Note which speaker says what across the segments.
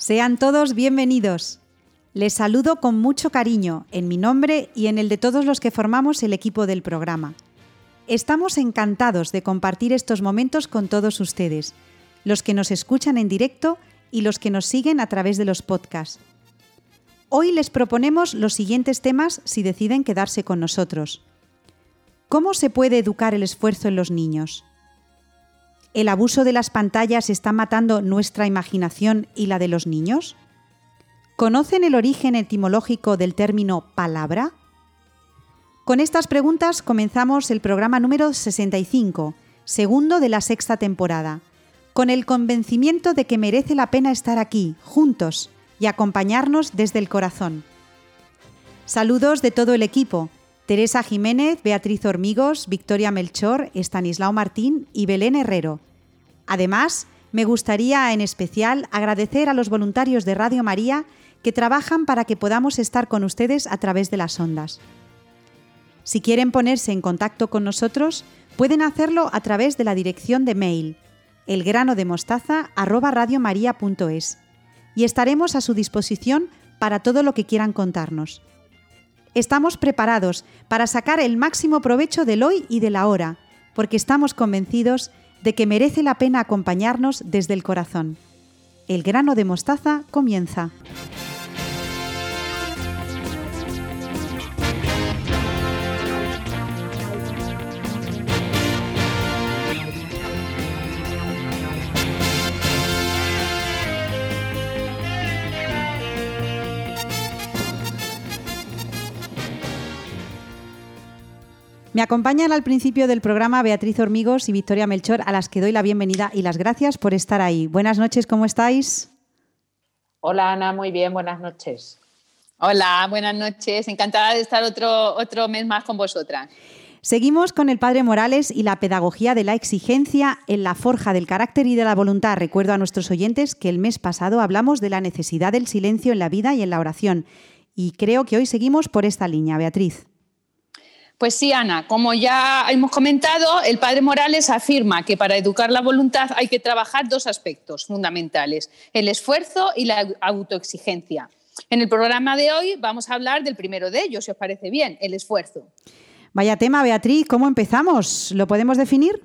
Speaker 1: Sean todos bienvenidos. Les saludo con mucho cariño en mi nombre y en el de todos los que formamos el equipo del programa. Estamos encantados de compartir estos momentos con todos ustedes, los que nos escuchan en directo y los que nos siguen a través de los podcasts. Hoy les proponemos los siguientes temas si deciden quedarse con nosotros. ¿Cómo se puede educar el esfuerzo en los niños? ¿El abuso de las pantallas está matando nuestra imaginación y la de los niños? ¿Conocen el origen etimológico del término palabra? Con estas preguntas comenzamos el programa número 65, segundo de la sexta temporada, con el convencimiento de que merece la pena estar aquí, juntos, y acompañarnos desde el corazón. Saludos de todo el equipo, Teresa Jiménez, Beatriz Hormigos, Victoria Melchor, Estanislao Martín y Belén Herrero. Además, me gustaría en especial agradecer a los voluntarios de Radio María que trabajan para que podamos estar con ustedes a través de las ondas. Si quieren ponerse en contacto con nosotros, pueden hacerlo a través de la dirección de mail elgranodemostaza@radiomaria.es y estaremos a su disposición para todo lo que quieran contarnos. Estamos preparados para sacar el máximo provecho del hoy y de la hora, porque estamos convencidos de que merece la pena acompañarnos desde el corazón. El grano de mostaza comienza. Me acompañan al principio del programa Beatriz Hormigos y Victoria Melchor, a las que doy la bienvenida y las gracias por estar ahí. Buenas noches, ¿cómo estáis?
Speaker 2: Hola Ana, muy bien, buenas noches.
Speaker 3: Hola, buenas noches. Encantada de estar otro, otro mes más con vosotras.
Speaker 1: Seguimos con el Padre Morales y la pedagogía de la exigencia en la forja del carácter y de la voluntad. Recuerdo a nuestros oyentes que el mes pasado hablamos de la necesidad del silencio en la vida y en la oración. Y creo que hoy seguimos por esta línea, Beatriz.
Speaker 3: Pues sí, Ana, como ya hemos comentado, el padre Morales afirma que para educar la voluntad hay que trabajar dos aspectos fundamentales, el esfuerzo y la autoexigencia. En el programa de hoy vamos a hablar del primero de ellos, si os parece bien, el esfuerzo.
Speaker 1: Vaya tema, Beatriz, ¿cómo empezamos? ¿Lo podemos definir?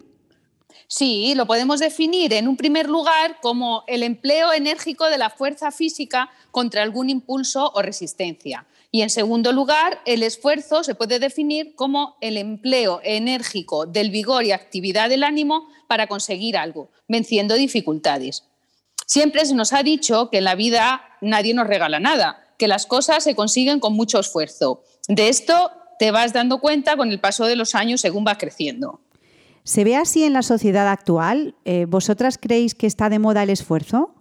Speaker 3: Sí, lo podemos definir en un primer lugar como el empleo enérgico de la fuerza física contra algún impulso o resistencia. Y en segundo lugar, el esfuerzo se puede definir como el empleo enérgico del vigor y actividad del ánimo para conseguir algo, venciendo dificultades. Siempre se nos ha dicho que en la vida nadie nos regala nada, que las cosas se consiguen con mucho esfuerzo. De esto te vas dando cuenta con el paso de los años según vas creciendo.
Speaker 1: ¿Se ve así en la sociedad actual? Eh, ¿Vosotras creéis que está de moda el esfuerzo?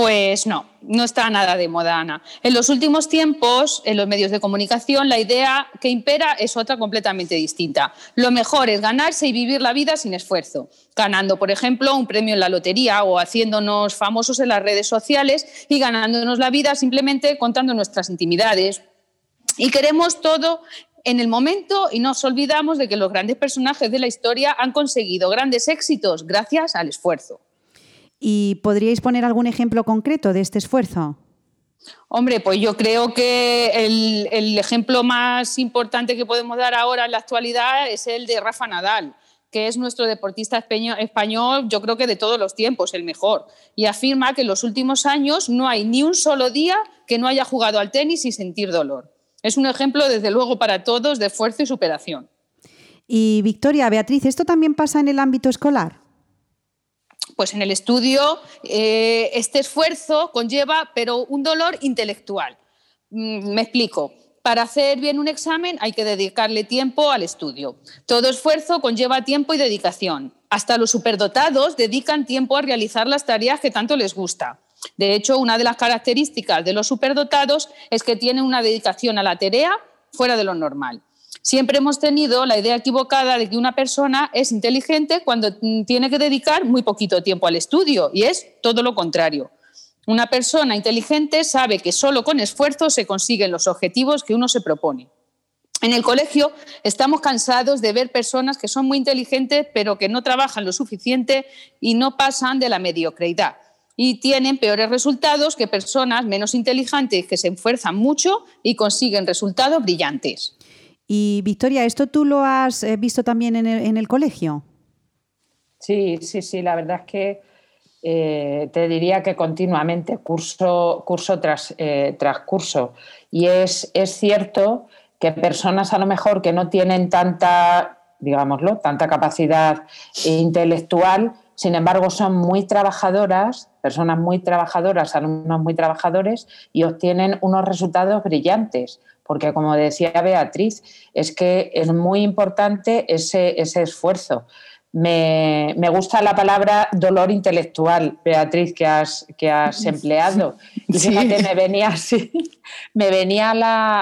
Speaker 3: Pues no, no está nada de moda, Ana. En los últimos tiempos, en los medios de comunicación, la idea que impera es otra completamente distinta. Lo mejor es ganarse y vivir la vida sin esfuerzo, ganando, por ejemplo, un premio en la lotería o haciéndonos famosos en las redes sociales y ganándonos la vida simplemente contando nuestras intimidades. Y queremos todo en el momento y nos olvidamos de que los grandes personajes de la historia han conseguido grandes éxitos gracias al esfuerzo.
Speaker 1: ¿Y podríais poner algún ejemplo concreto de este esfuerzo?
Speaker 3: Hombre, pues yo creo que el, ejemplo más importante que podemos dar ahora en la actualidad es el de Rafa Nadal, que es nuestro deportista español, yo creo que de todos los tiempos, el mejor. Y afirma que en los últimos años no hay ni un solo día que no haya jugado al tenis sin sentir dolor. Es un ejemplo, desde luego, para todos de esfuerzo y superación.
Speaker 1: Y Victoria, Beatriz, ¿esto también pasa en el ámbito escolar?
Speaker 3: Pues en el estudio eh, este esfuerzo conlleva, pero un dolor intelectual. Mm, me explico. Para hacer bien un examen hay que dedicarle tiempo al estudio. Todo esfuerzo conlleva tiempo y dedicación. Hasta los superdotados dedican tiempo a realizar las tareas que tanto les gusta. De hecho, una de las características de los superdotados es que tienen una dedicación a la tarea fuera de lo normal. Siempre hemos tenido la idea equivocada de que una persona es inteligente cuando tiene que dedicar muy poquito tiempo al estudio y es todo lo contrario. Una persona inteligente sabe que solo con esfuerzo se consiguen los objetivos que uno se propone. En el colegio estamos cansados de ver personas que son muy inteligentes pero que no trabajan lo suficiente y no pasan de la mediocridad. y tienen peores resultados que personas menos inteligentes que se esfuerzan mucho y consiguen resultados brillantes.
Speaker 1: Y Victoria, ¿esto tú lo has eh, visto también en el, colegio?
Speaker 2: Sí, sí, sí, la verdad es que eh, te diría que continuamente, curso, curso tras, eh, tras curso. Y es, es cierto que personas a lo mejor que no tienen tanta, digámoslo, tanta capacidad intelectual, sin embargo son muy trabajadoras, personas muy trabajadoras, alumnos muy trabajadores y obtienen unos resultados brillantes porque como decía Beatriz, es que es muy importante ese, esfuerzo. Me, gusta la palabra dolor intelectual, Beatriz, que has, que has empleado. Y fíjate, me venía así, me venía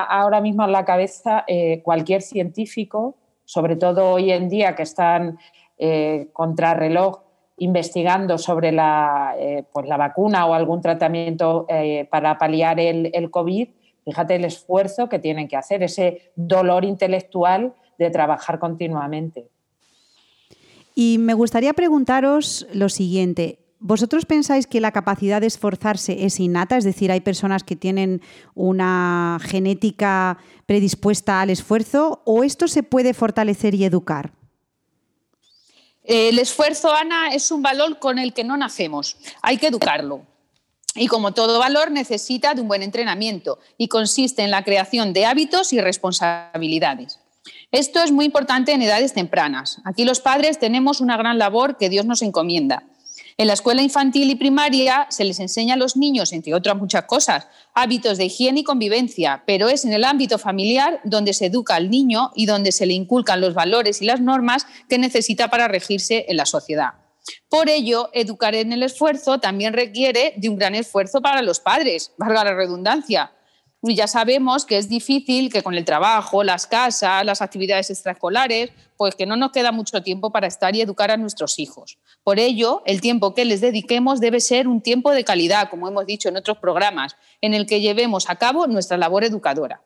Speaker 2: ahora mismo a la cabeza eh, cualquier científico, sobre todo hoy en día que están eh, contrarreloj investigando sobre la, eh, pues la vacuna o algún tratamiento para paliar el, el COVID, Fíjate el esfuerzo que tienen que hacer, ese dolor intelectual de trabajar continuamente.
Speaker 1: Y me gustaría preguntaros lo siguiente. ¿Vosotros pensáis que la capacidad de esforzarse es innata? Es decir, hay personas que tienen una genética predispuesta al esfuerzo o esto se puede fortalecer y educar?
Speaker 3: El esfuerzo, Ana, es un valor con el que no nacemos. Hay que educarlo y como todo valor necesita de un buen entrenamiento y consiste en la creación de hábitos y responsabilidades. Esto es muy importante en edades tempranas. Aquí los padres tenemos una gran labor que Dios nos encomienda. En la escuela infantil y primaria se les enseña a los niños, entre otras muchas cosas, hábitos de higiene y convivencia, pero es en el ámbito familiar donde se educa al niño y donde se le inculcan los valores y las normas que necesita para regirse en la sociedad. Por ello, educar en el esfuerzo también requiere de un gran esfuerzo para los padres, valga la redundancia. Ya sabemos que es difícil que con el trabajo, las casas, las actividades extraescolares, pues que no nos queda mucho tiempo para estar y educar a nuestros hijos. Por ello, el tiempo que les dediquemos debe ser un tiempo de calidad, como hemos dicho en otros programas, en el que llevemos a cabo nuestra labor educadora.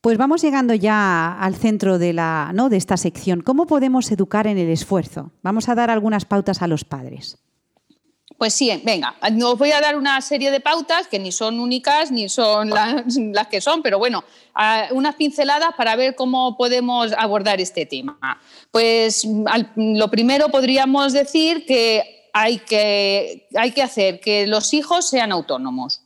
Speaker 1: Pues vamos llegando ya al centro de, la, ¿no? de esta sección. ¿Cómo podemos educar en el esfuerzo? Vamos a dar algunas pautas a los padres.
Speaker 3: Pues sí, venga, os voy a dar una serie de pautas que ni son únicas ni son las, que son, pero bueno, unas pinceladas para ver cómo podemos abordar este tema. Pues lo primero podríamos decir que hay que, hay que hacer que los hijos sean autónomos.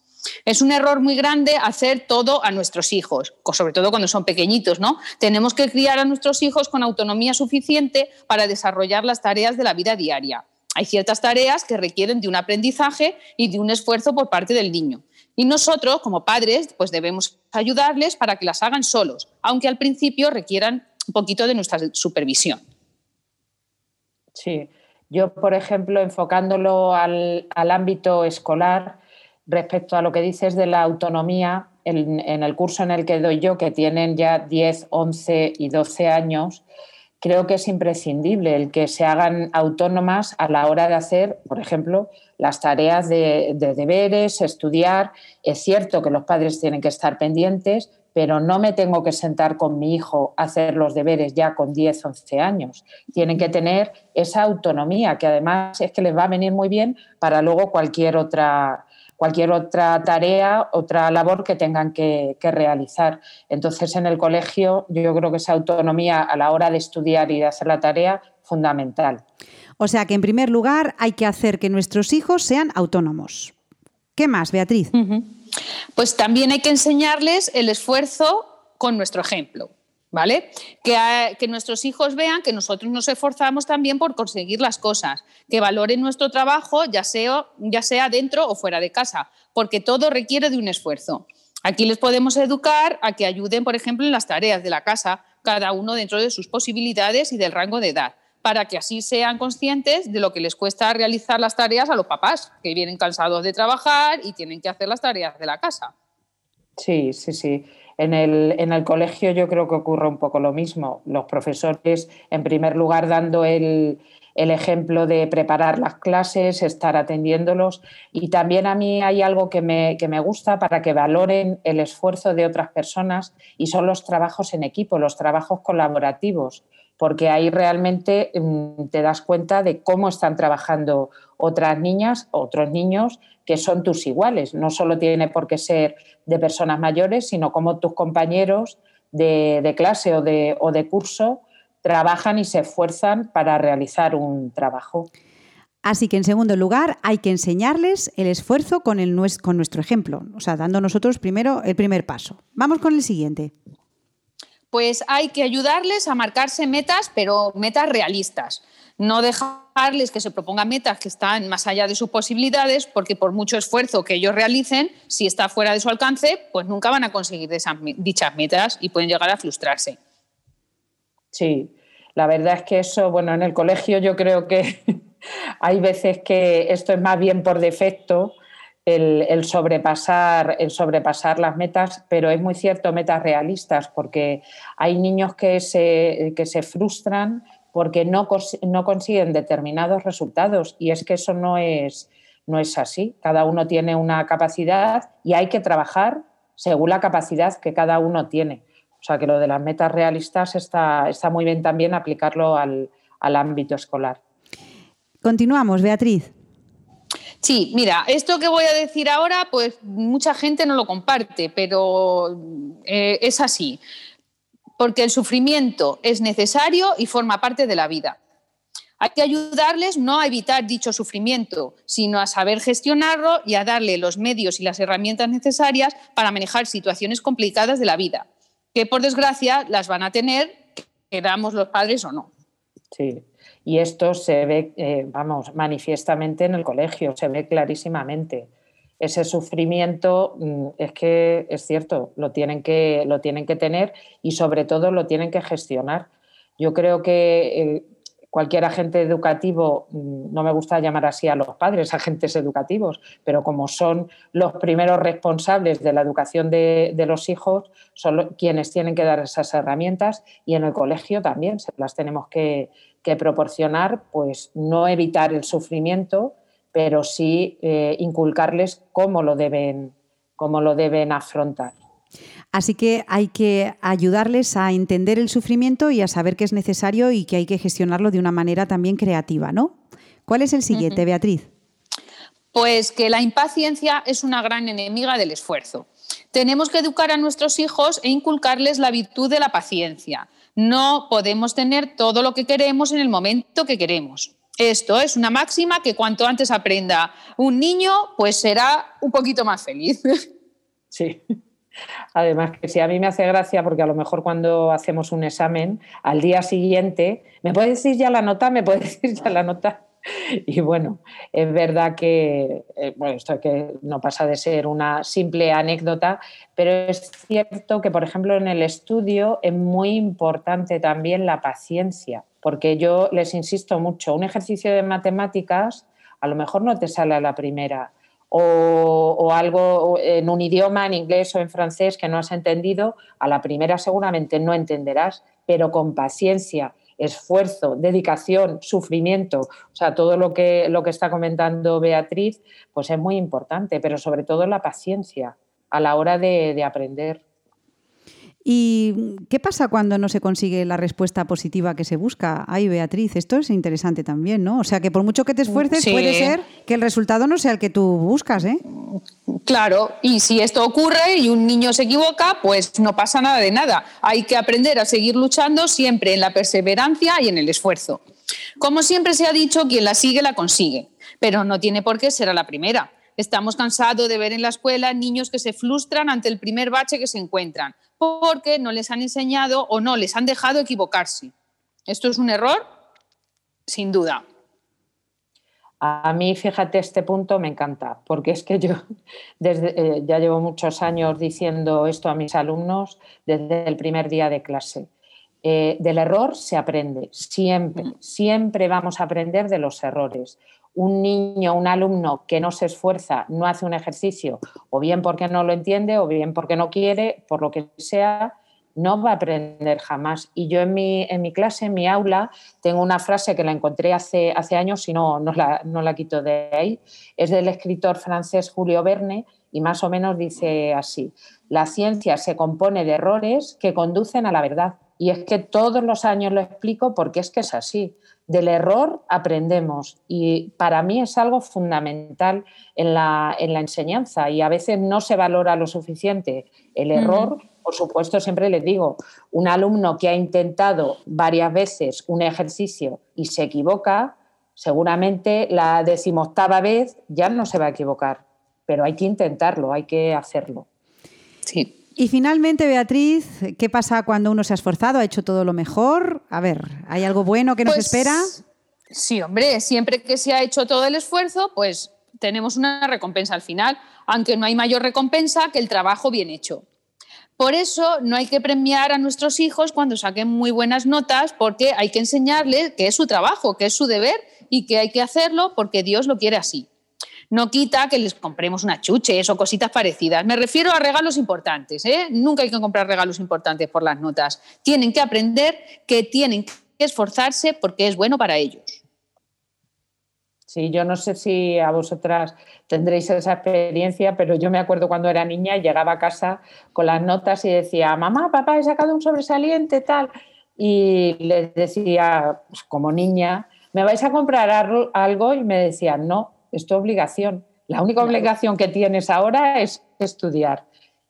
Speaker 3: Es un error muy grande hacer todo a nuestros hijos, sobre todo cuando son pequeñitos, ¿no? Tenemos que criar a nuestros hijos con autonomía suficiente para desarrollar las tareas de la vida diaria. Hay ciertas tareas que requieren de un aprendizaje y de un esfuerzo por parte del niño. Y nosotros, como padres, pues debemos ayudarles para que las hagan solos, aunque al principio requieran un poquito de nuestra supervisión.
Speaker 2: Sí, yo, por ejemplo, enfocándolo al, ámbito escolar, respecto a lo que dices de la autonomía, en, el curso en el que doy yo, que tienen ya 10, 11 y 12 años, creo que es imprescindible el que se hagan autónomas a la hora de hacer, por ejemplo, las tareas de, de, deberes, estudiar. Es cierto que los padres tienen que estar pendientes, pero no me tengo que sentar con mi hijo a hacer los deberes ya con 10, 11 años. Tienen que tener esa autonomía, que además es que les va a venir muy bien para luego cualquier otra cualquier otra tarea, otra labor que tengan que, realizar. Entonces, en el colegio yo creo que esa autonomía a la hora de estudiar y de hacer la tarea fundamental.
Speaker 1: O sea que, en primer lugar, hay que hacer que nuestros hijos sean autónomos. ¿Qué más, Beatriz?
Speaker 3: Pues también hay que enseñarles el esfuerzo con nuestro ejemplo. ¿Vale? Que, nuestros hijos vean que nosotros nos esforzamos también por conseguir las cosas, que valoren nuestro trabajo, ya sea, ya sea dentro o fuera de casa, porque todo requiere de un esfuerzo. Aquí les podemos educar a que ayuden, por ejemplo, en las tareas de la casa, cada uno dentro de sus posibilidades y del rango de edad, para que así sean conscientes de lo que les cuesta realizar las tareas a los papás, que vienen cansados de trabajar y tienen que hacer las tareas de la casa.
Speaker 2: Sí, sí, sí. En el, en el colegio yo creo que ocurre un poco lo mismo. Los profesores, en primer lugar, dando el, el ejemplo de preparar las clases, estar atendiéndolos. Y también a mí hay algo que me, que me, gusta para que valoren el esfuerzo de otras personas y son los trabajos en equipo, los trabajos colaborativos. porque ahí realmente mm, te das cuenta de cómo están trabajando otras niñas, otros niños que son tus iguales. No solo tiene por qué ser de personas mayores, sino como tus compañeros de, clase o de, o de curso trabajan y se esfuerzan para realizar un trabajo.
Speaker 1: Así que, en segundo lugar, hay que enseñarles el esfuerzo con, el, con nuestro ejemplo, o sea, dando nosotros primero el primer paso. Vamos con el siguiente.
Speaker 3: Pues hay que ayudarles a marcarse metas, pero metas realistas. No dejarles que se propongan metas que están más allá de sus posibilidades, porque por mucho esfuerzo que ellos realicen, si está fuera de su alcance, pues nunca van a conseguir dichas metas y pueden llegar a frustrarse.
Speaker 2: Sí, la verdad es que eso, bueno, en el colegio yo creo que hay veces que esto es más bien por defecto, el, sobrepasar, el sobrepasar las metas, pero es muy cierto, metas realistas, porque hay niños que se, que se frustran porque no, no consiguen determinados resultados y es que eso no es, no es así. Cada uno tiene una capacidad y hay que trabajar según la capacidad que cada uno tiene. O sea que lo de las metas realistas está, está muy bien también aplicarlo al ámbito escolar.
Speaker 1: Continuamos, Beatriz.
Speaker 3: Sí, mira, esto que voy a decir ahora, pues mucha gente no lo comparte, pero eh, es así, porque el sufrimiento es necesario y forma parte de la vida. Hay que ayudarles no a evitar dicho sufrimiento, sino a saber gestionarlo y a darle los medios y las herramientas necesarias para manejar situaciones complicadas de la vida, que por desgracia las van a tener, queramos los padres o no.
Speaker 2: Sí, y esto se ve, eh, vamos, manifiestamente en el colegio, se ve clarísimamente. Ese sufrimiento mm, es que es cierto, lo tienen que, lo tienen que tener y sobre todo lo tienen que gestionar. Yo creo que eh, cualquier agente educativo, mm, no me gusta llamar así a los padres, agentes educativos, pero como son los primeros responsables de la educación de, de, los hijos, son quienes tienen que dar esas herramientas y en el colegio también las tenemos que, que proporcionar, pues no evitar el sufrimiento, pero sí eh, inculcarles cómo lo, deben, cómo lo deben afrontar.
Speaker 1: Así que hay que ayudarles a entender el sufrimiento y a saber que es necesario y que hay que gestionarlo de una manera también creativa, ¿no? ¿Cuál es el siguiente, Beatriz?
Speaker 3: Pues que la impaciencia es una gran enemiga del esfuerzo. Tenemos que educar a nuestros hijos e inculcarles la virtud de la paciencia, no podemos tener todo lo que queremos en el momento que queremos. Esto es una máxima que cuanto antes aprenda un niño, pues será un poquito más feliz.
Speaker 2: Sí. Además, que si a mí me hace gracia, porque a lo mejor cuando hacemos un examen, al día siguiente, ¿me puede decir ya la nota? ¿Me puede decir ya la nota? Y bueno, es verdad que, eh, bueno, esto que no pasa de ser una simple anécdota, pero es cierto que, por ejemplo, en el estudio es muy importante también la paciencia, porque yo les insisto mucho, un ejercicio de matemáticas a lo mejor no te sale a la primera, o, algo en un idioma, en inglés o en francés, que no has entendido, a la primera seguramente no entenderás, pero con paciencia esfuerzo, dedicación, sufrimiento, o sea, todo lo que, lo que está comentando Beatriz, pues es muy importante, pero sobre todo la paciencia a la hora de, de aprender.
Speaker 1: ¿Y qué pasa cuando no se consigue la respuesta positiva que se busca? Ay, Beatriz, esto es interesante también, ¿no? O sea, que por mucho que te esfuerces, puede ser que el resultado no sea el que tú buscas, ¿eh?
Speaker 3: Claro, y si esto ocurre y un niño se equivoca, pues no pasa nada de nada. Hay que aprender a seguir luchando siempre en la perseverancia y en el esfuerzo. Como siempre se ha dicho, quien la sigue la consigue, pero no tiene por qué ser a la primera. Estamos cansados de ver en la escuela niños que se frustran ante el primer bache que se encuentran porque no les han enseñado o no les han dejado equivocarse. ¿Esto es un error? Sin duda.
Speaker 2: A mí, fíjate, este punto me encanta, porque es que yo desde, eh, ya llevo muchos años diciendo esto a mis alumnos desde el primer día de clase. Eh, del error se aprende, siempre, mm. siempre vamos a aprender de los errores un niño, un alumno que no se esfuerza, no hace un ejercicio, o bien porque no lo entiende, o bien porque no quiere, por lo que sea, no va a aprender jamás. Y yo en mi, en mi clase, en mi aula, tengo una frase que la encontré hace, hace años y no, no, la, no la quito de ahí. Es del escritor francés Julio Verne y más o menos dice así, la ciencia se compone de errores que conducen a la verdad. Y es que todos los años lo explico porque es que es así. Del error aprendemos y para mí es algo fundamental en la, enseñanza y a veces no se valora lo suficiente el error. Por supuesto, siempre les digo, un alumno que ha intentado varias veces un ejercicio y se equivoca, seguramente la decimoctava vez ya no se va a equivocar, pero hay que intentarlo, hay que hacerlo.
Speaker 1: Sí. Y finalmente, Beatriz, ¿qué pasa cuando uno se ha esforzado, ha hecho todo lo mejor? A ver, ¿hay algo bueno que nos pues, espera?
Speaker 3: Sí, hombre, siempre que se ha hecho todo el esfuerzo, pues tenemos una recompensa al final, aunque no hay mayor recompensa que el trabajo bien hecho. Por eso no hay que premiar a nuestros hijos cuando saquen muy buenas notas, porque hay que enseñarles que es su trabajo, que es su deber y que hay que hacerlo porque Dios lo quiere así no quita que les compremos una chuches o cositas parecidas. Me refiero a regalos importantes. ¿eh? Nunca hay que comprar regalos importantes por las notas. Tienen que aprender que tienen que esforzarse porque es bueno para ellos.
Speaker 2: Sí, yo no sé si a vosotras tendréis esa experiencia, pero yo me acuerdo cuando era niña llegaba a casa con las notas y decía, mamá, papá, he sacado un sobresaliente, tal. Y les decía, pues, como niña, ¿me vais a comprar algo? Y me decían, no, es tu obligación. La única obligación que tienes ahora es estudiar.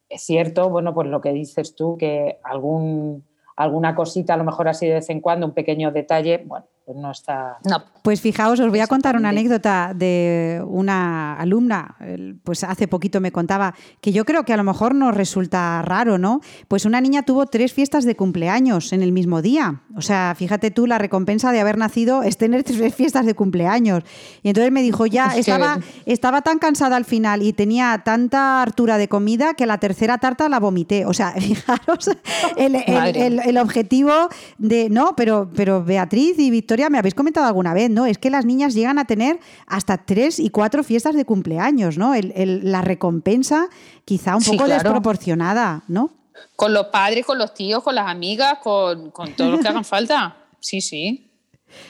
Speaker 2: Es cierto, bueno, pues lo que dices tú, que algún, alguna cosita, a lo mejor así de vez en cuando, un pequeño detalle, bueno, pues no está.
Speaker 1: No. Pues fijaos, os voy a contar una anécdota de una alumna, pues hace poquito me contaba, que yo creo que a lo mejor nos resulta raro, ¿no? Pues una niña tuvo tres fiestas de cumpleaños en el mismo día. O sea, fíjate tú, la recompensa de haber nacido es tener tres fiestas de cumpleaños. Y entonces me dijo, ya, estaba, estaba tan cansada al final y tenía tanta hartura de comida que la tercera tarta la vomité. O sea, fijaros el, el objetivo de, no, pero, pero Beatriz y Victoria me habéis comentado alguna vez, ¿no? Es que las niñas llegan a tener hasta tres y cuatro fiestas de cumpleaños, ¿no? la recompensa quizá un poco desproporcionada, ¿no?
Speaker 3: Con los padres, con los tíos, con las amigas, con, con todos los que hagan falta. Sí, sí.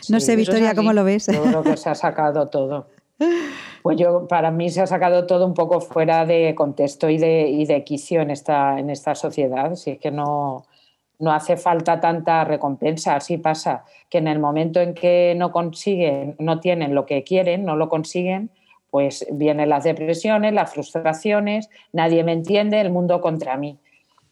Speaker 1: No sé, Victoria, ¿cómo lo ves?
Speaker 2: Yo creo que se ha sacado todo. Pues yo, para mí se ha sacado todo un poco fuera de contexto y de, y de quicio en esta, en esta sociedad. Si es que no, no hace falta tanta recompensa, así pasa, que en el momento en que no consiguen, no tienen lo que quieren, no lo consiguen, pues vienen las depresiones, las frustraciones, nadie me entiende, el mundo contra mí.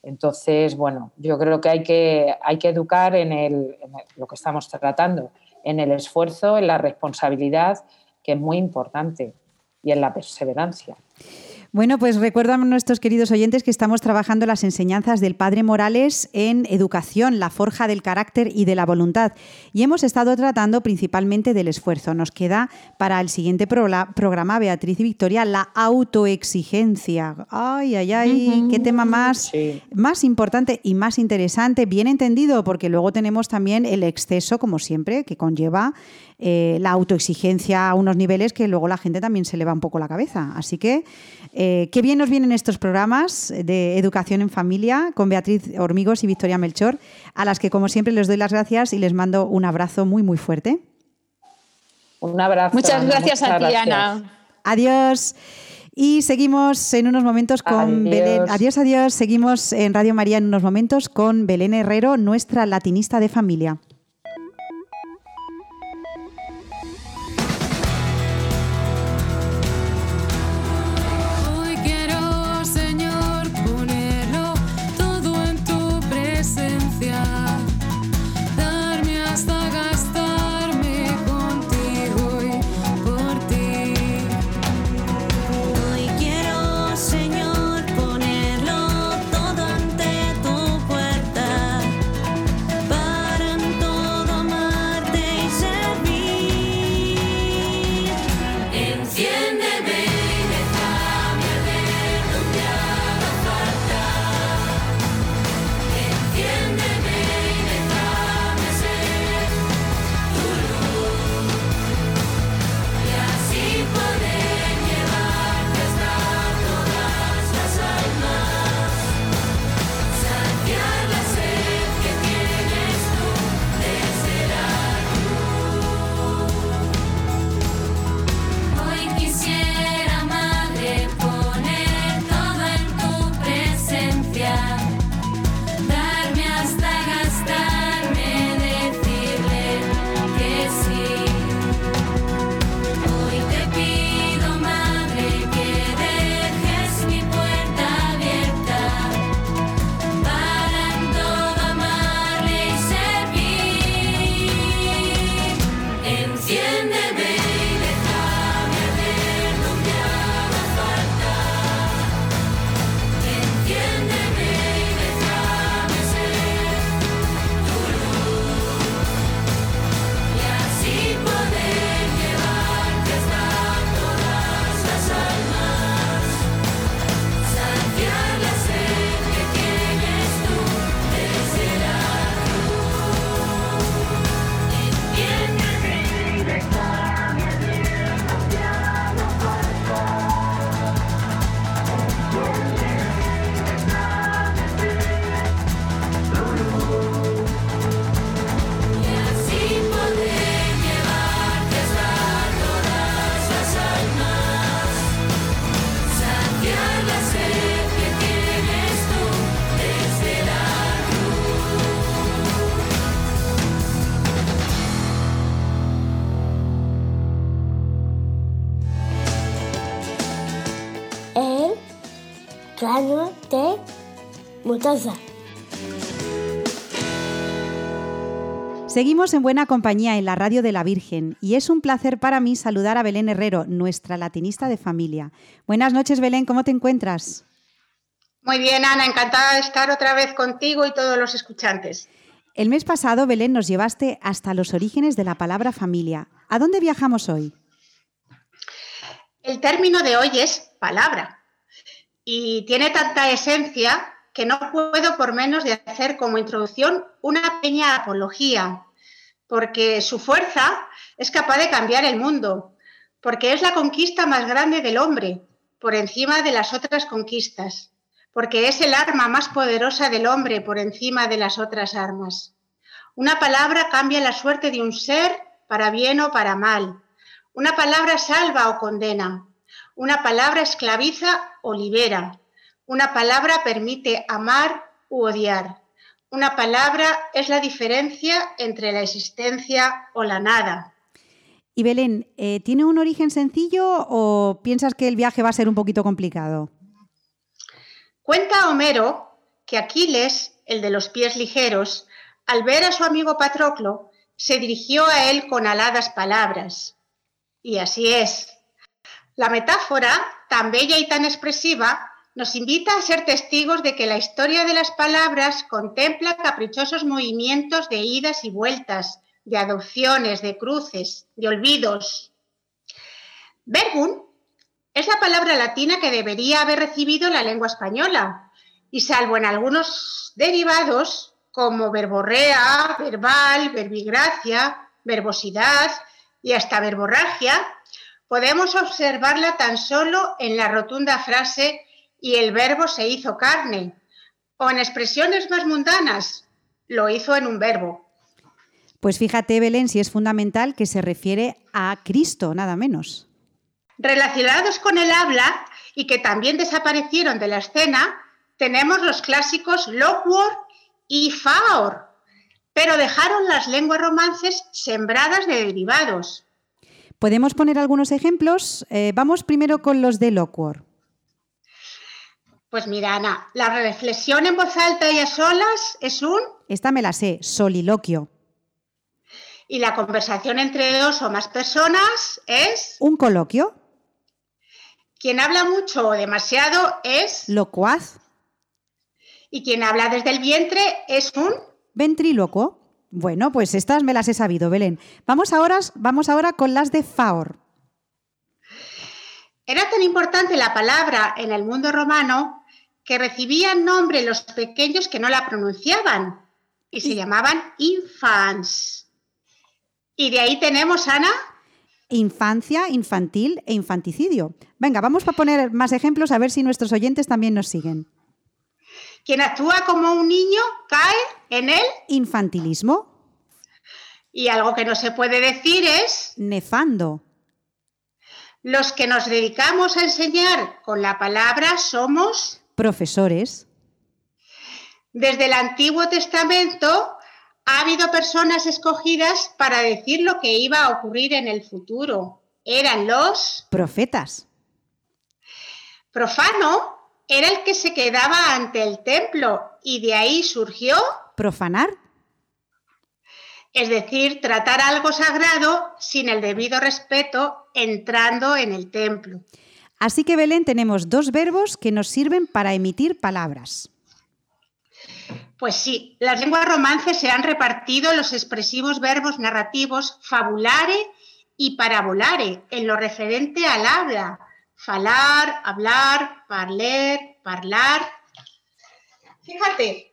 Speaker 2: Entonces, bueno, yo creo que hay que, hay que educar en, el, en lo que estamos tratando, en el esfuerzo, en la responsabilidad, que es muy importante, y en la perseverancia.
Speaker 1: Bueno, pues recuerdan a nuestros queridos oyentes que estamos trabajando las enseñanzas del Padre Morales en educación, la forja del carácter y de la voluntad. Y hemos estado tratando principalmente del esfuerzo. Nos queda para el siguiente programa, Beatriz y Victoria, la autoexigencia. Ay, ay, ay, qué tema más, más importante y más interesante, bien entendido, porque luego tenemos también el exceso, como siempre, que conlleva eh, la autoexigencia a unos niveles que luego la gente también se le va un poco la cabeza. Así que eh, qué bien nos vienen estos programas de educación en familia con Beatriz Hormigos y Victoria Melchor, a las que como siempre les doy las gracias y les mando un abrazo muy muy fuerte.
Speaker 2: Un abrazo.
Speaker 3: Muchas gracias a ti, Ana.
Speaker 1: Adiós. Y seguimos en unos momentos con Belén. Adiós, adiós. Seguimos en Radio María en unos momentos con Belén Herrero, nuestra latinista de familia.
Speaker 4: Mostaza.
Speaker 1: Seguimos en buena compañía en la radio de la Virgen y es un placer para mí saludar a Belén Herrero, nuestra latinista de familia. Buenas noches, Belén, ¿cómo te encuentras?
Speaker 5: Muy bien, Ana, encantada de estar otra vez contigo y todos los escuchantes.
Speaker 1: El mes pasado, Belén, nos llevaste hasta los orígenes de la palabra familia. ¿A dónde viajamos hoy?
Speaker 5: El término de hoy es palabra y tiene tanta esencia que no puedo por menos de hacer como introducción una pequeña apología, porque su fuerza es capaz de cambiar el mundo, porque es la conquista más grande del hombre, por encima de las otras conquistas, porque es el arma más poderosa del hombre por encima de las otras armas. Una palabra cambia la suerte de un ser para bien o para mal. Una palabra salva o condena. Una palabra esclaviza o libera. Una palabra permite amar u odiar. Una palabra es la diferencia entre la existencia o la nada.
Speaker 1: Y Belén, eh, ¿tiene un origen sencillo o piensas que el viaje va a ser un poquito complicado?
Speaker 5: Cuenta Homero que Aquiles, el de los pies ligeros, al ver a su amigo Patroclo, se dirigió a él con aladas palabras. Y así es. La metáfora, tan bella y tan expresiva, nos invita a ser testigos de que la historia de las palabras contempla caprichosos movimientos de idas y vueltas, de adopciones, de cruces, de olvidos. Verbum es la palabra latina que debería haber recibido la lengua española y salvo en algunos derivados como verborrea, verbal, verbigracia, verbosidad y hasta verborragia, podemos observarla tan solo en la rotunda frase y el verbo se hizo carne. O en expresiones más mundanas, lo hizo en un verbo.
Speaker 1: Pues fíjate, Belén, si es fundamental que se refiere a Cristo, nada menos.
Speaker 5: Relacionados con el habla y que también desaparecieron de la escena, tenemos los clásicos loquor y faor, pero dejaron las lenguas romances sembradas de derivados.
Speaker 1: Podemos poner algunos ejemplos. Eh, vamos primero con los de loquor.
Speaker 5: Pues mira, Ana, la reflexión en voz alta y a solas es un...
Speaker 1: Esta me la sé, soliloquio.
Speaker 5: Y la conversación entre dos o más personas es...
Speaker 1: Un coloquio.
Speaker 5: Quien habla mucho o demasiado es...
Speaker 1: Locuaz.
Speaker 5: Y quien habla desde el vientre es un...
Speaker 1: Ventrílocuo. Bueno, pues estas me las he sabido, Belén. Vamos ahora, vamos ahora con las de Faor.
Speaker 5: Era tan importante la palabra en el mundo romano que recibían nombre los pequeños que no la pronunciaban y se llamaban infants. Y de ahí tenemos, Ana.
Speaker 1: Infancia, infantil e infanticidio. Venga, vamos a poner más ejemplos a ver si nuestros oyentes también nos siguen.
Speaker 5: Quien actúa como un niño cae en el
Speaker 1: infantilismo.
Speaker 5: Y algo que no se puede decir es
Speaker 1: nefando.
Speaker 5: Los que nos dedicamos a enseñar con la palabra somos
Speaker 1: profesores.
Speaker 5: Desde el Antiguo Testamento ha habido personas escogidas para decir lo que iba a ocurrir en el futuro. Eran los
Speaker 1: profetas.
Speaker 5: Profano era el que se quedaba ante el templo y de ahí surgió
Speaker 1: profanar.
Speaker 5: Es decir, tratar algo sagrado sin el debido respeto entrando en el templo.
Speaker 1: Así que, Belén, tenemos dos verbos que nos sirven para emitir palabras.
Speaker 5: Pues sí, las lenguas romances se han repartido los expresivos verbos narrativos fabulare y parabolare en lo referente al habla. Falar, hablar, parler, parlar. Fíjate,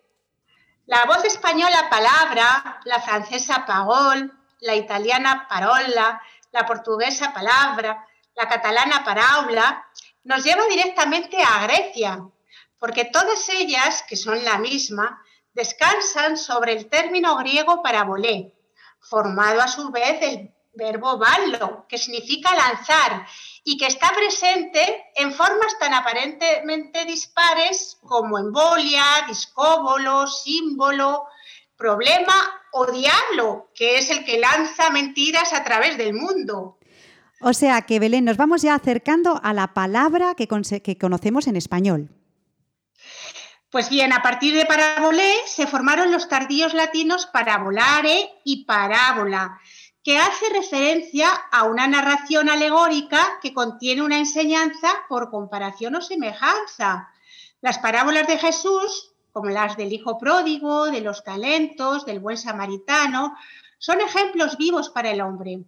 Speaker 5: la voz española palabra, la francesa pagol, la italiana parola, la portuguesa palabra, la catalana paraula, nos lleva directamente a Grecia, porque todas ellas, que son la misma, descansan sobre el término griego parabolé, formado a su vez del verbo ballo, que significa lanzar y que está presente en formas tan aparentemente dispares como embolia, discóbolo, símbolo, problema o diablo, que es el que lanza mentiras a través del mundo.
Speaker 1: O sea que, Belén, nos vamos ya acercando a la palabra que, que conocemos en español.
Speaker 5: Pues bien, a partir de parabolé se formaron los tardíos latinos parabolare y parábola, que hace referencia a una narración alegórica que contiene una enseñanza por comparación o semejanza. Las parábolas de Jesús, como las del Hijo Pródigo, de los talentos, del buen samaritano, son ejemplos vivos para el hombre.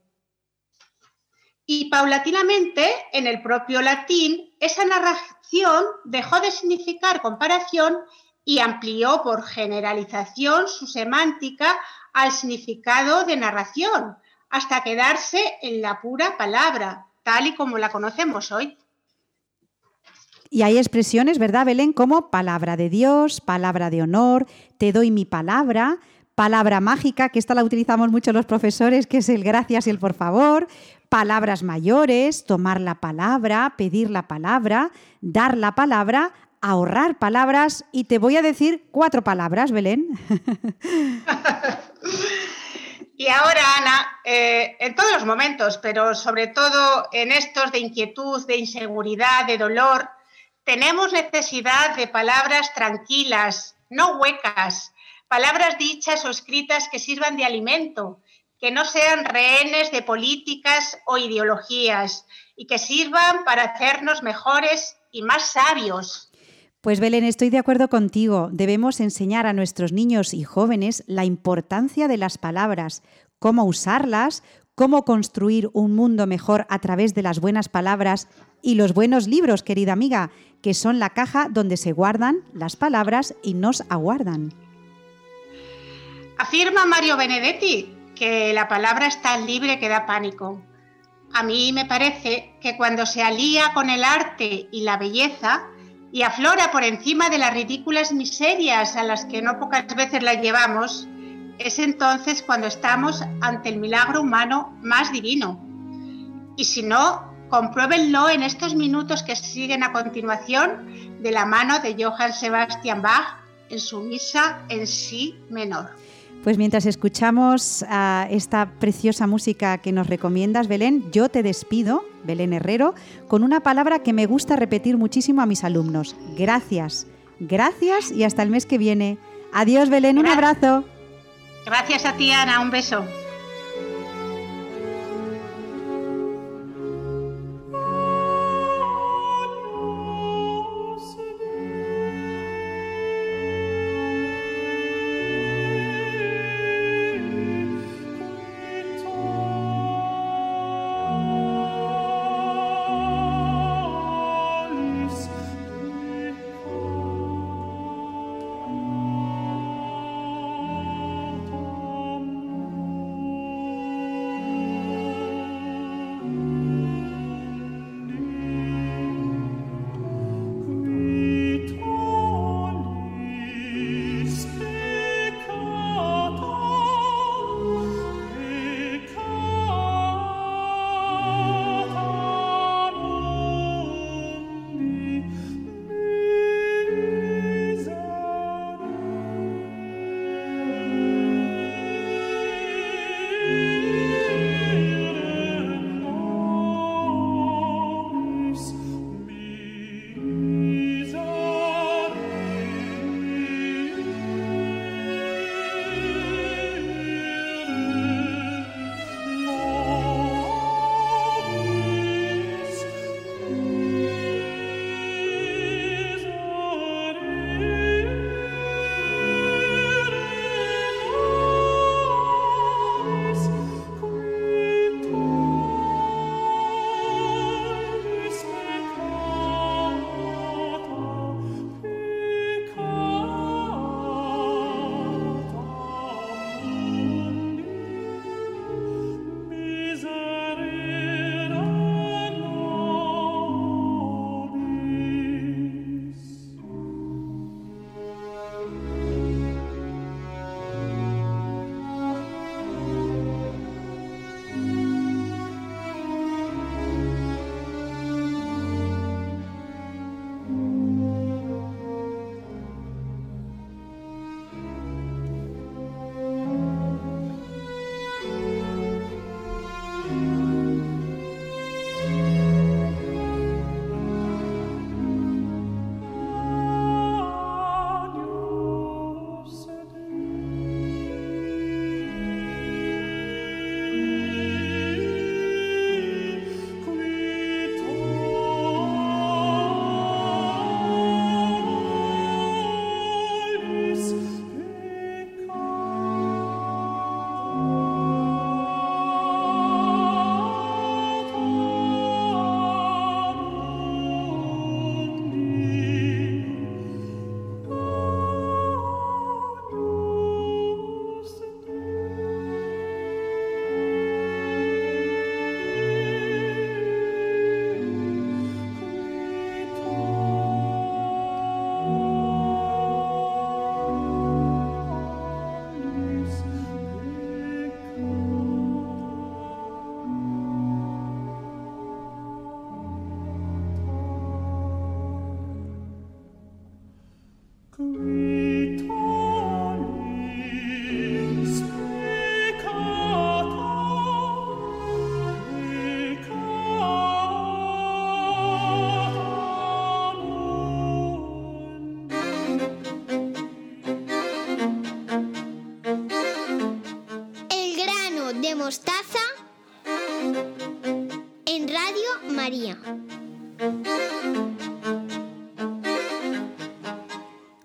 Speaker 5: Y paulatinamente, en el propio latín, esa narración dejó de significar comparación y amplió por generalización su semántica al significado de narración, hasta quedarse en la pura palabra, tal y como la conocemos hoy.
Speaker 1: Y hay expresiones, ¿verdad, Belén? Como palabra de Dios, palabra de honor, te doy mi palabra, palabra mágica, que esta la utilizamos mucho los profesores, que es el gracias y el por favor, palabras mayores, tomar la palabra, pedir la palabra, dar la palabra, ahorrar palabras y te voy a decir cuatro palabras, Belén.
Speaker 5: Y ahora, Ana, eh, en todos los momentos, pero sobre todo en estos de inquietud, de inseguridad, de dolor, tenemos necesidad de palabras tranquilas, no huecas, palabras dichas o escritas que sirvan de alimento, que no sean rehenes de políticas o ideologías y que sirvan para hacernos mejores y más sabios.
Speaker 1: Pues Belén, estoy de acuerdo contigo. Debemos enseñar a nuestros niños y jóvenes la importancia de las palabras, cómo usarlas, cómo construir un mundo mejor a través de las buenas palabras y los buenos libros, querida amiga, que son la caja donde se guardan las palabras y nos aguardan.
Speaker 5: Afirma Mario Benedetti que la palabra es tan libre que da pánico. A mí me parece que cuando se alía con el arte y la belleza, y aflora por encima de las ridículas miserias a las que no pocas veces la llevamos, es entonces cuando estamos ante el milagro humano más divino. Y si no, compruébenlo en estos minutos que siguen a continuación de la mano de Johann Sebastian Bach en su misa en sí menor.
Speaker 1: Pues mientras escuchamos a esta preciosa música que nos recomiendas, Belén, yo te despido, Belén Herrero, con una palabra que me gusta repetir muchísimo a mis alumnos. Gracias. Gracias y hasta el mes que viene. Adiós, Belén, un abrazo.
Speaker 5: Gracias a ti, Ana, un beso.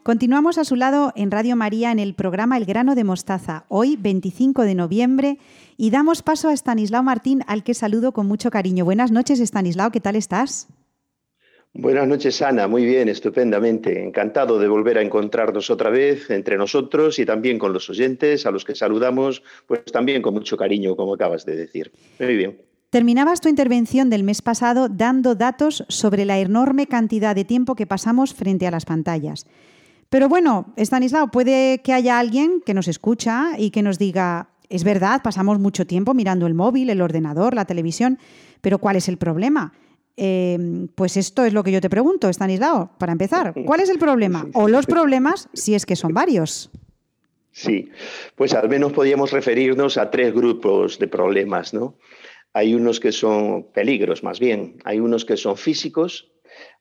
Speaker 1: Continuamos a su lado en Radio María en el programa El grano de mostaza, hoy 25 de noviembre, y damos paso a Estanislao Martín, al que saludo con mucho cariño. Buenas noches, Estanislao, ¿qué tal estás?
Speaker 6: Buenas noches, Ana. Muy bien, estupendamente. Encantado de volver a encontrarnos otra vez entre nosotros y también con los oyentes, a los que saludamos, pues también con mucho cariño, como acabas de decir. Muy bien.
Speaker 1: Terminabas tu intervención del mes pasado dando datos sobre la enorme cantidad de tiempo que pasamos frente a las pantallas. Pero bueno, Stanislao, puede que haya alguien que nos escucha y que nos diga, es verdad, pasamos mucho tiempo mirando el móvil, el ordenador, la televisión, pero ¿cuál es el problema? Em, pues esto es lo que yo te pregunto, Stanislao, para empezar. ¿Cuál es el problema? O los problemas, si es que son varios.
Speaker 6: Sí, pues al menos podríamos referirnos a tres grupos de problemas, ¿no? Hay unos que son peligros, más bien. Hay unos que son físicos,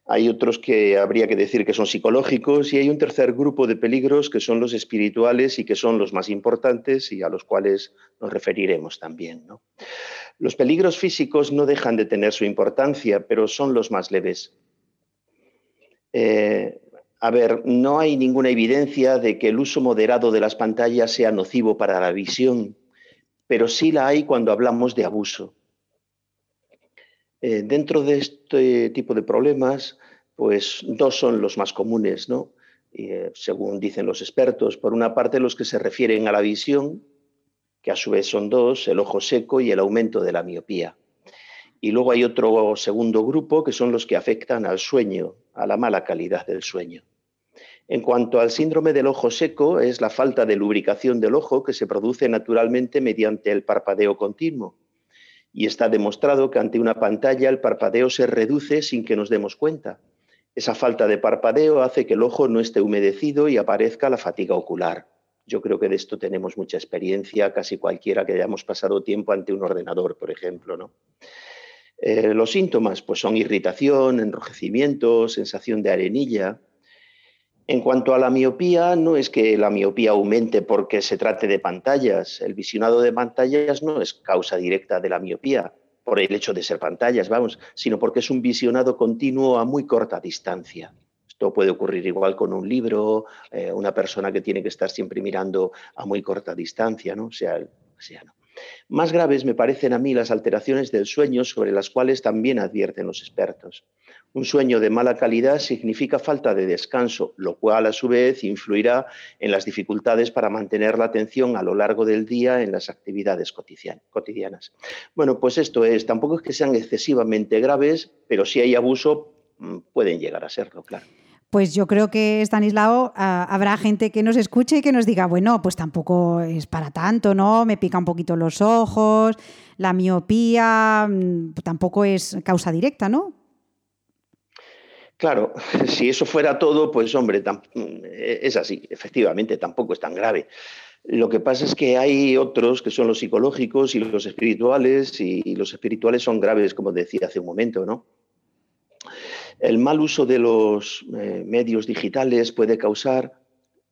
Speaker 6: hay otros que habría que decir que son psicológicos y hay un tercer grupo de peligros que son los espirituales y que son los más importantes y a los cuales nos referiremos también. Los peligros físicos no dejan de tener su importancia, pero son los más leves. Eh, a ver, no hay ninguna evidencia de que el uso moderado de las pantallas sea nocivo para la visión, pero sí la hay cuando hablamos de abuso. Eh, dentro de este tipo de problemas, pues dos son los más comunes, ¿no? Eh, según dicen los expertos. Por una parte, los que se refieren a la visión, que a su vez son dos, el ojo seco y el aumento de la miopía. Y luego hay otro segundo grupo que son los que afectan al sueño, a la mala calidad del sueño. En cuanto al síndrome del ojo seco, es la falta de lubricación del ojo que se produce naturalmente mediante el parpadeo continuo y está demostrado que ante una pantalla el parpadeo se reduce sin que nos demos cuenta. Esa falta de parpadeo hace que el ojo no esté humedecido y aparezca la fatiga ocular. Yo creo que de esto tenemos mucha experiencia, casi cualquiera que hayamos pasado tiempo ante un ordenador, por ejemplo. ¿no? Eh, los síntomas pues, son irritación, enrojecimiento, sensación de arenilla, en cuanto a la miopía, no es que la miopía aumente porque se trate de pantallas. El visionado de pantallas no es causa directa de la miopía por el hecho de ser pantallas, vamos, sino porque es un visionado continuo a muy corta distancia. Esto puede ocurrir igual con un libro, eh, una persona que tiene que estar siempre mirando a muy corta distancia, ¿no? sea, sea ¿no? Más graves me parecen a mí las alteraciones del sueño sobre las cuales también advierten los expertos. Un sueño de mala calidad significa falta de descanso, lo cual a su vez influirá en las dificultades para mantener la atención a lo largo del día en las actividades cotidianas. Bueno, pues esto es, tampoco es que sean excesivamente graves, pero si hay abuso mm, pueden llegar a serlo, claro.
Speaker 1: Pues yo creo que, Stanislao, ah, habrá gente que nos escuche y que nos diga, bueno, pues tampoco es para tanto, ¿no? Me pica un poquito los ojos, la miopía mm, tampoco es causa directa, ¿no?
Speaker 6: Claro, si eso fuera todo, pues hombre, es así, efectivamente, tampoco es tan grave. Lo que pasa es que hay otros que son los psicológicos y los espirituales, y los espirituales son graves, como decía hace un momento, ¿no? El mal uso de los eh, medios digitales puede causar,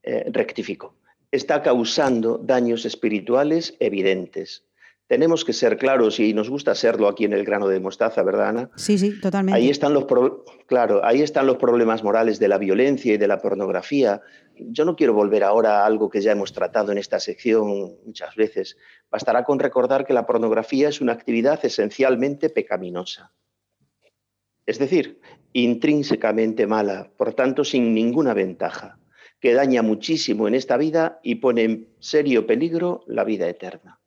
Speaker 6: eh, rectifico, está causando daños espirituales evidentes tenemos que ser claros y nos gusta serlo aquí en el grano de mostaza, ¿verdad, Ana?
Speaker 1: Sí, sí, totalmente.
Speaker 6: Ahí están los claro, ahí están los problemas morales de la violencia y de la pornografía. Yo no quiero volver ahora a algo que ya hemos tratado en esta sección muchas veces. Bastará con recordar que la pornografía es una actividad esencialmente pecaminosa. Es decir, intrínsecamente mala, por tanto sin ninguna ventaja, que daña muchísimo en esta vida y pone en serio peligro la vida eterna.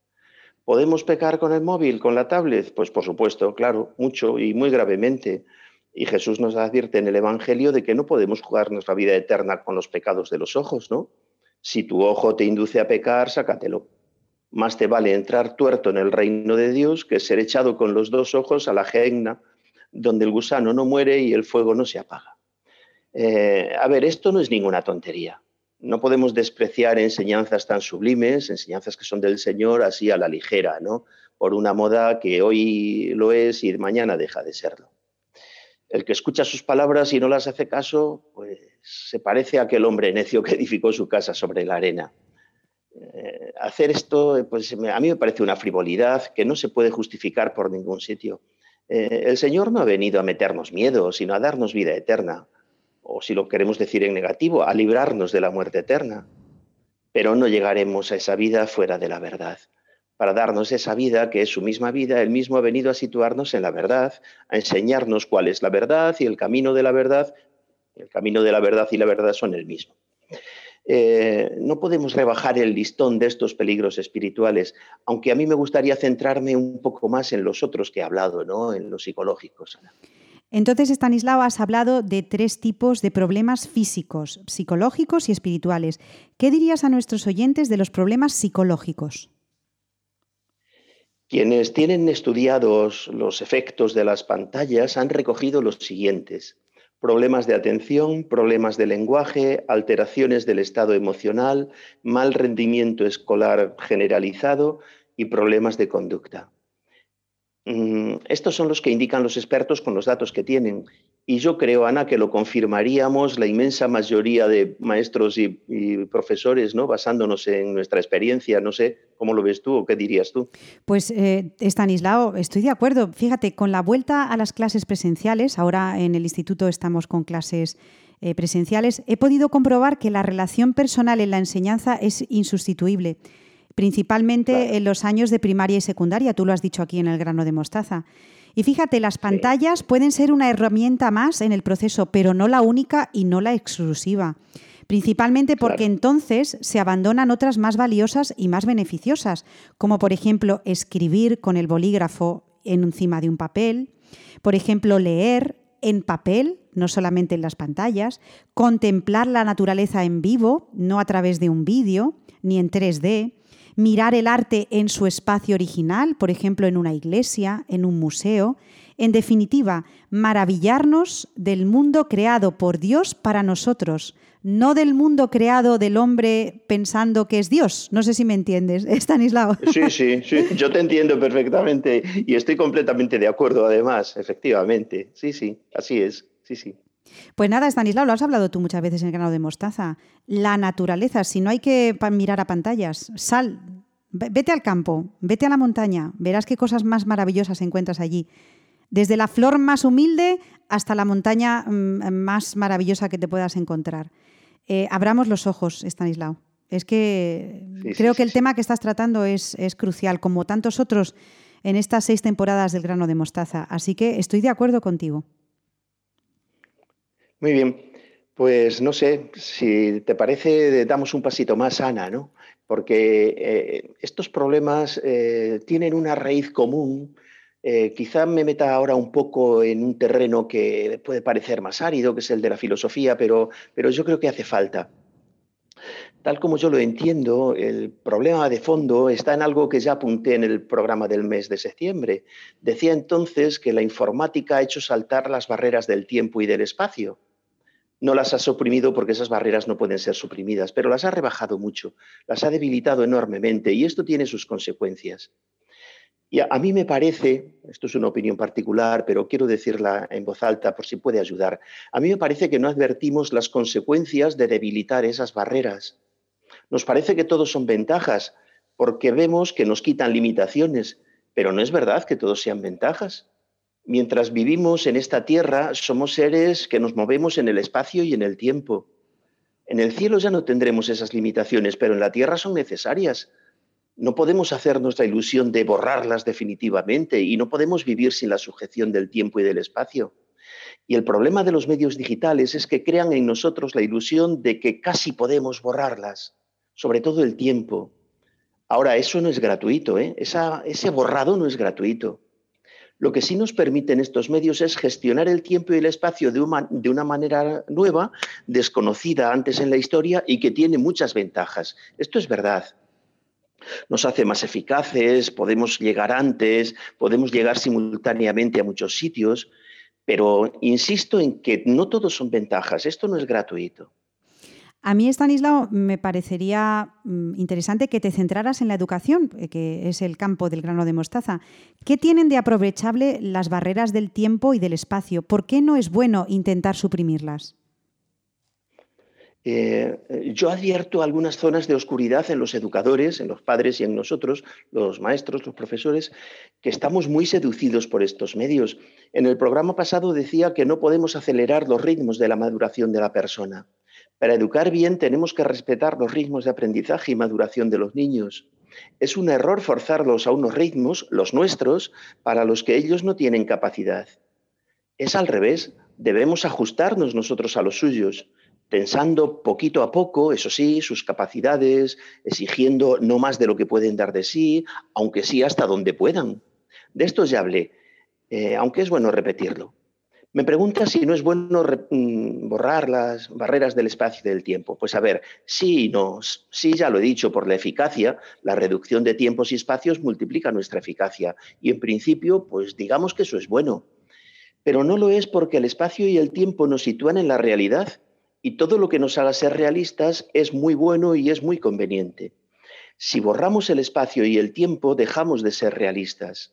Speaker 6: ¿Podemos pecar con el móvil, con la tablet? Pues por supuesto, claro, mucho y muy gravemente. Y Jesús nos advierte en el Evangelio de que no podemos jugar nuestra vida eterna con los pecados de los ojos, ¿no? Si tu ojo te induce a pecar, sácatelo. Más te vale entrar tuerto en el reino de Dios que ser echado con los dos ojos a la gehenna, donde el gusano no muere y el fuego no se apaga. Eh, a ver, esto no es ninguna tontería. No podemos despreciar enseñanzas tan sublimes, enseñanzas que son del Señor así a la ligera, ¿no? Por una moda que hoy lo es y mañana deja de serlo. El que escucha sus palabras y no las hace caso, pues se parece a aquel hombre necio que edificó su casa sobre la arena. Eh, hacer esto, pues a mí me parece una frivolidad que no se puede justificar por ningún sitio. Eh, el Señor no ha venido a meternos miedo, sino a darnos vida eterna, o si lo queremos decir en negativo, a librarnos de la muerte eterna. Pero no llegaremos a esa vida fuera de la verdad. Para darnos esa vida, que es su misma vida, Él mismo ha venido a situarnos en la verdad, a enseñarnos cuál es la verdad y el camino de la verdad. El camino de la verdad y la verdad son el mismo. Eh, no podemos rebajar el listón de estos peligros espirituales, aunque a mí me gustaría centrarme un poco más en los otros que he hablado, ¿no? en los psicológicos.
Speaker 1: Entonces, Stanislao, has hablado de tres tipos de problemas físicos, psicológicos y espirituales. ¿Qué dirías a nuestros oyentes de los problemas psicológicos?
Speaker 6: Quienes tienen estudiados los efectos de las pantallas han recogido los siguientes problemas de atención, problemas de lenguaje, alteraciones del estado emocional, mal rendimiento escolar generalizado y problemas de conducta. Mm, estos son los que indican los expertos con los datos que tienen. Y yo creo, Ana, que lo confirmaríamos la inmensa mayoría de maestros y, profesores, ¿no? basándonos en nuestra experiencia. No sé cómo lo ves tú o qué dirías tú.
Speaker 1: Pues, eh, Estanislao, estoy de acuerdo. Fíjate, con la vuelta a las clases presenciales, ahora en el instituto estamos con clases eh, presenciales, he podido comprobar que la relación personal en la enseñanza es insustituible principalmente en los años de primaria y secundaria, tú lo has dicho aquí en el grano de mostaza. Y fíjate, las pantallas pueden ser una herramienta más en el proceso, pero no la única y no la exclusiva. Principalmente porque entonces se abandonan otras más valiosas y más beneficiosas, como por ejemplo escribir con el bolígrafo encima de un papel, por ejemplo leer en papel, no solamente en las pantallas, contemplar la naturaleza en vivo, no a través de un vídeo, ni en 3D, mirar el arte en su espacio original, por ejemplo, en una iglesia, en un museo. En definitiva, maravillarnos del mundo creado por Dios para nosotros, no del mundo creado del hombre pensando que es Dios. No sé si me entiendes, Stanislao.
Speaker 6: Sí, sí, sí, yo te entiendo perfectamente y estoy completamente de acuerdo además, efectivamente. Sí, sí, así es, sí, sí.
Speaker 1: Pues nada, Stanislao, lo has hablado tú muchas veces en el canal de Mostaza. La naturaleza, si no hay que mirar a pantallas, sal, vete al campo, vete a la montaña, verás qué cosas más maravillosas encuentras allí. Desde la flor más humilde hasta la montaña mm, más maravillosa que te puedas encontrar. Eh, abramos los ojos, Stanislao. Es que creo que el tema que estás tratando es, es crucial, como tantos otros en estas seis temporadas del grano de mostaza. Así que estoy de acuerdo contigo.
Speaker 6: Muy bien, pues no sé, si te parece, damos un pasito más, Ana, ¿no? Porque eh, estos problemas eh, tienen una raíz común. Eh, quizá me meta ahora un poco en un terreno que puede parecer más árido, que es el de la filosofía, pero, pero yo creo que hace falta. Tal como yo lo entiendo, el problema de fondo está en algo que ya apunté en el programa del mes de septiembre. Decía entonces que la informática ha hecho saltar las barreras del tiempo y del espacio no las ha suprimido porque esas barreras no pueden ser suprimidas, pero las ha rebajado mucho, las ha debilitado enormemente y esto tiene sus consecuencias. Y a, mí me parece, esto es una opinión particular, pero quiero decirla en voz alta por si puede ayudar, a mí me parece que no advertimos las consecuencias de debilitar esas barreras. Nos parece que todos son ventajas porque vemos que nos quitan limitaciones, pero no es verdad que todos sean ventajas. Mientras vivimos en esta tierra, somos seres que nos movemos en el espacio y en el tiempo. En el cielo ya no tendremos esas limitaciones, pero en la tierra son necesarias. No podemos hacernos la ilusión de borrarlas definitivamente y no podemos vivir sin la sujeción del tiempo y del espacio. Y el problema de los medios digitales es que crean en nosotros la ilusión de que casi podemos borrarlas, sobre todo el tiempo. Ahora, eso no es gratuito, ¿eh? ese borrado no es gratuito. Lo que sí nos permiten estos medios es gestionar el tiempo y el espacio de una, manera nueva, desconocida antes en la historia y que tiene muchas ventajas. Esto es verdad nos hace más eficaces, podemos llegar antes, podemos llegar simultáneamente a muchos sitios, Pero insisto en que no todos son ventajas, esto no es gratuito.
Speaker 1: A mí, Stanislao, me parecería mm, interesante que te centraras en la educación, eh, que es el campo del grano de mostaza. ¿Qué tienen de aprovechable las barreras del tiempo y del espacio? ¿Por qué no es bueno intentar suprimirlas?
Speaker 6: Eh, yo advierto algunas zonas de oscuridad en los educadores, en los padres y en nosotros, los maestros, los profesores, que estamos muy seducidos por estos medios. En el programa pasado decía que no podemos acelerar los ritmos de la maduración de la persona. Para educar bien tenemos que respetar los ritmos de aprendizaje y maduración de los niños. Es un error forzarlos a unos ritmos, los nuestros, para los que ellos no tienen capacidad. Es al revés, debemos ajustarnos nosotros a los suyos, pensando poquito a poco, eso sí, sus capacidades, exigiendo no más de lo que pueden dar de sí, aunque sí hasta donde puedan. De esto ya hablé, eh, aunque es bueno repetirlo. Me pregunta si no es bueno mm, borrar las barreras del espacio y del tiempo. Pues a ver, sí y no. Sí, ya lo he dicho, por la eficacia, la reducción de tiempos y espacios multiplica nuestra eficacia. Y en principio, pues digamos que eso es bueno. Pero no lo es porque el espacio y el tiempo nos sitúan en la realidad y todo lo que nos haga ser realistas es muy bueno y es muy conveniente. Si borramos el espacio y el tiempo, dejamos de ser realistas.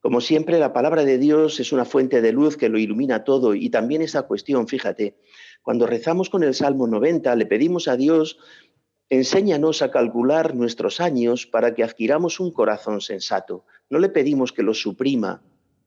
Speaker 6: Como siempre, la palabra de Dios es una fuente de luz que lo ilumina todo y también esa cuestión, fíjate, cuando rezamos con el Salmo 90, le pedimos a Dios, enséñanos a calcular nuestros años para que adquiramos un corazón sensato. No le pedimos que los suprima,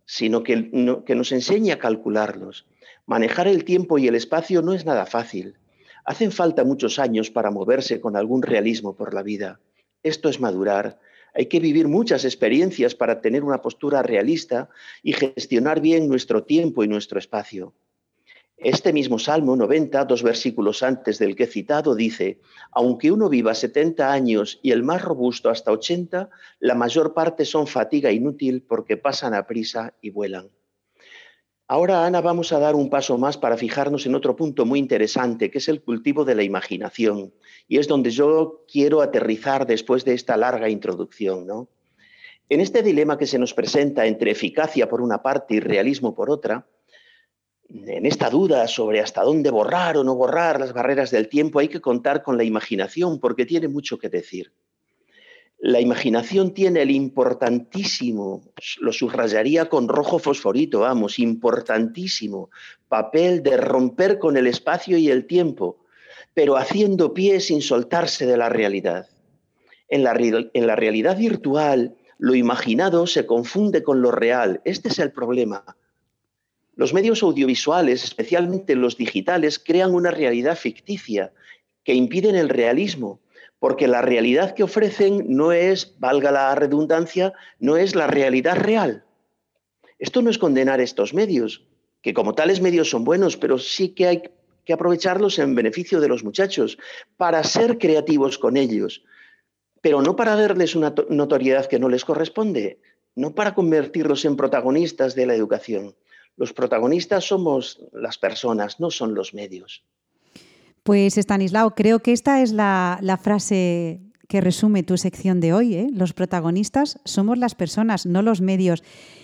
Speaker 6: sino que, que nos enseñe a calcularlos. Manejar el tiempo y el espacio no es nada fácil. Hacen falta muchos años para moverse con algún realismo por la vida. Esto es madurar, hay que vivir muchas experiencias para tener una postura realista y gestionar bien nuestro tiempo y nuestro espacio. Este mismo Salmo 90, dos versículos antes del que he citado, dice, aunque uno viva 70 años y el más robusto hasta 80, la mayor parte son fatiga inútil porque pasan a prisa y vuelan. Ahora, Ana, vamos a dar un paso más para fijarnos en otro punto muy interesante, que es el cultivo de la imaginación. Y es donde yo quiero aterrizar después de esta larga introducción. En este dilema que se nos presenta entre eficacia por una parte y realismo por otra, en esta duda sobre hasta dónde borrar o no borrar las barreras del tiempo, hay que contar con la imaginación porque tiene mucho que decir. La imaginación tiene el importantísimo, lo subrayaría con rojo fosforito, vamos, importantísimo papel de romper con el espacio y el tiempo, pero haciendo pie sin soltarse de la realidad. En la, realidad virtual, lo imaginado se confunde con lo real. Este es el problema. Los medios audiovisuales, especialmente los digitales, crean una realidad ficticia que impiden el realismo porque la realidad que ofrecen no es, valga la redundancia, no es la realidad real. Esto no es condenar estos medios, que como tales medios son buenos, pero sí que hay que aprovecharlos en beneficio de los muchachos, para ser creativos con ellos, pero no para darles una notoriedad que no les corresponde, no para convertirlos en protagonistas de la educación. Los protagonistas somos las personas, no son los medios.
Speaker 1: Pues Stanislao, creo que esta es la, frase que resume tu sección de hoy. ¿eh? Los protagonistas somos las personas, no los medios.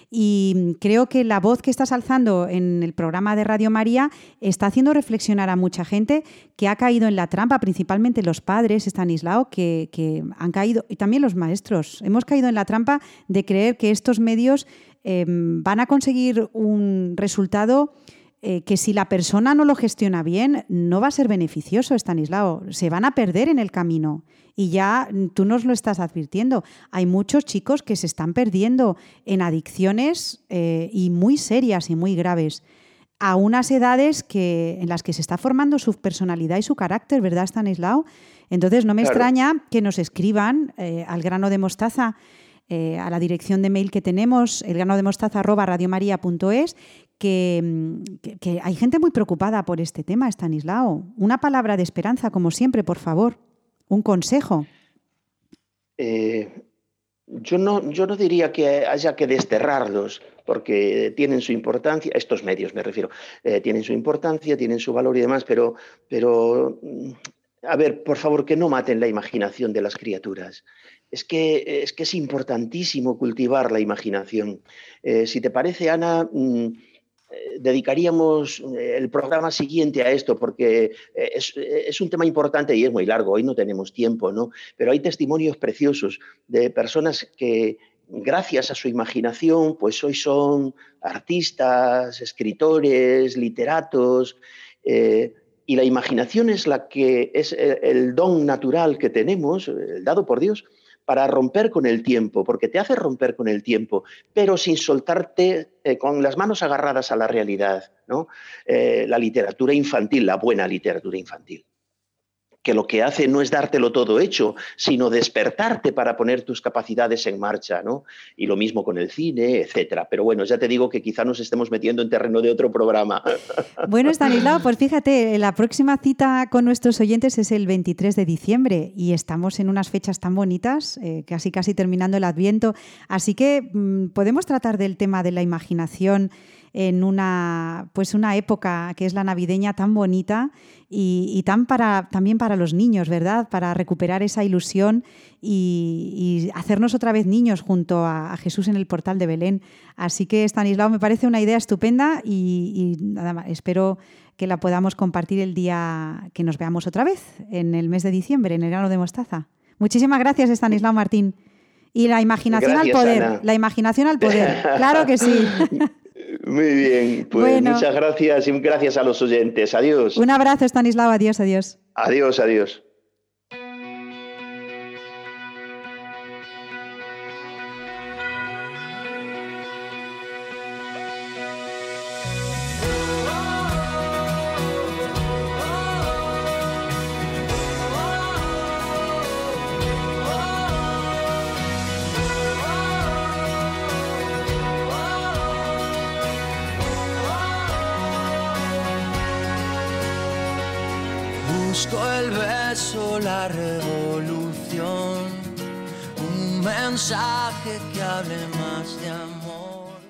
Speaker 1: Y creo que la voz que estás alzando en el programa de Radio María está haciendo reflexionar a mucha gente que ha caído en la trampa, principalmente los padres, Stanislao, que, que han caído, y también los maestros. Hemos caído en la trampa de creer que estos medios em, van a conseguir un resultado eh, que si la persona no lo gestiona bien, no va a ser beneficioso, Stanislao. Se van a perder en el camino. Y ya tú nos lo estás advirtiendo. Hay muchos chicos que se están perdiendo en adicciones eh, y muy serias y muy graves a unas edades que, en las que se está formando su personalidad y su carácter, ¿verdad, Stanislao? Entonces, no me extraña que nos escriban eh, al grano de mostaza a la dirección de mail que tenemos, elgranodemostaza.radiomaria.es, Mm, que, hay gente muy preocupada por este tema, Stanislao. Una palabra de esperanza, como siempre, por favor. Un consejo.
Speaker 6: Eh, yo, no, yo no diría que haya que desterrarlos, porque tienen su importancia, estos medios me refiero, eh, tienen su importancia, tienen su valor y demás, pero, pero, mm, a ver, por favor, que no maten la imaginación de las criaturas. Es que es, importantísimo cultivar la imaginación. Eh, si te parece, Ana, mm, dedicaríamos el programa siguiente a esto porque es, es, un tema importante y es muy largo, hoy no tenemos tiempo, ¿no? Pero hay testimonios preciosos de personas que gracias a su imaginación, pues hoy son artistas, escritores, literatos, eh, y la imaginación es la que es el don natural que tenemos, el dado por Dios, para romper con el tiempo, porque te hace romper con el tiempo, pero sin soltarte eh, con las manos agarradas a la realidad. ¿no? Eh, la literatura infantil, la buena literatura infantil que lo que hace no es dártelo todo hecho, sino despertarte para poner tus capacidades en marcha, ¿no? Y lo mismo con el cine, etcétera. Pero bueno, ya te digo que quizá nos estemos metiendo en terreno de otro programa.
Speaker 1: Bueno, Stanislao, pues fíjate, la próxima cita con nuestros oyentes es el 23 de diciembre y estamos en unas fechas tan bonitas, eh, casi casi terminando el Adviento, así que mm, podemos tratar del tema de la imaginación en una, pues una época que es la navideña tan bonita y, tan para, también para los niños, ¿verdad? Para recuperar esa ilusión y, hacernos otra vez niños junto a, Jesús en el portal de Belén. Así que, Stanislao, me parece una idea estupenda y, nada más, espero que la podamos compartir el día que nos veamos otra vez, en el mes de diciembre, en el grano de mostaza. Muchísimas gracias, Stanislao Martín. Y la imaginación al poder, la imaginación al poder, claro que sí.
Speaker 6: Muy bien, pues muchas gracias y gracias a los oyentes. Adiós.
Speaker 1: Un abrazo, Stanislao. Adiós, adiós.
Speaker 6: Adiós, adiós.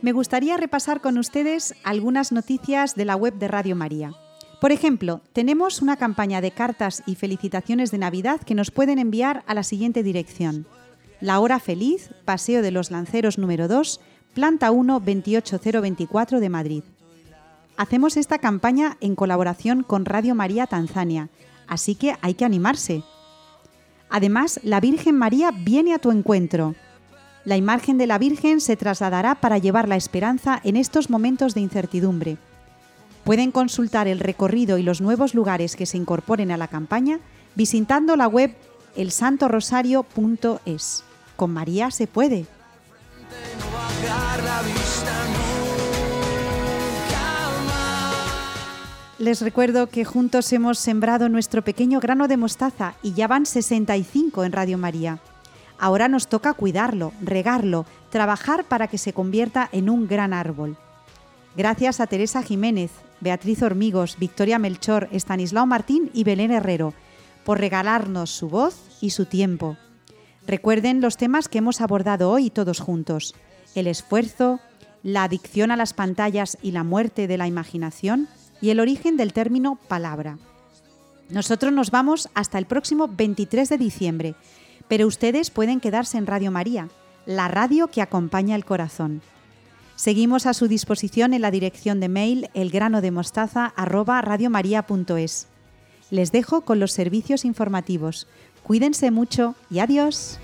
Speaker 1: Me gustaría repasar con ustedes algunas noticias de la web de Radio María. Por ejemplo, tenemos una campaña de cartas y felicitaciones de Navidad que nos pueden enviar a la siguiente dirección. La Hora Feliz, Paseo de los Lanceros número 2, Planta 1 28024 de Madrid. Hacemos esta campaña en colaboración con Radio María Tanzania, así que hay que animarse. Además, la Virgen María viene a tu encuentro. La imagen de la Virgen se trasladará para llevar la esperanza en estos momentos de incertidumbre. Pueden consultar el recorrido y los nuevos lugares que se incorporen a la campaña visitando la web elsantorosario.es. Con María se puede. Les recuerdo que juntos hemos sembrado nuestro pequeño grano de mostaza y ya van 65 en Radio María. Ahora nos toca cuidarlo, regarlo, trabajar para que se convierta en un gran árbol. Gracias a Teresa Jiménez, Beatriz Hormigos, Victoria Melchor, Estanislao Martín y Belén Herrero por regalarnos su voz y su tiempo. Recuerden los temas que hemos abordado hoy todos juntos. El esfuerzo, la adicción a las pantallas y la muerte de la imaginación y el origen del término palabra. Nosotros nos vamos hasta el próximo 23 de diciembre pero ustedes pueden quedarse en Radio María, la radio que acompaña el corazón. Seguimos a su disposición en la dirección de mail elgranodemostaza@radiomaria.es. Les dejo con los servicios informativos. Cuídense mucho y adiós.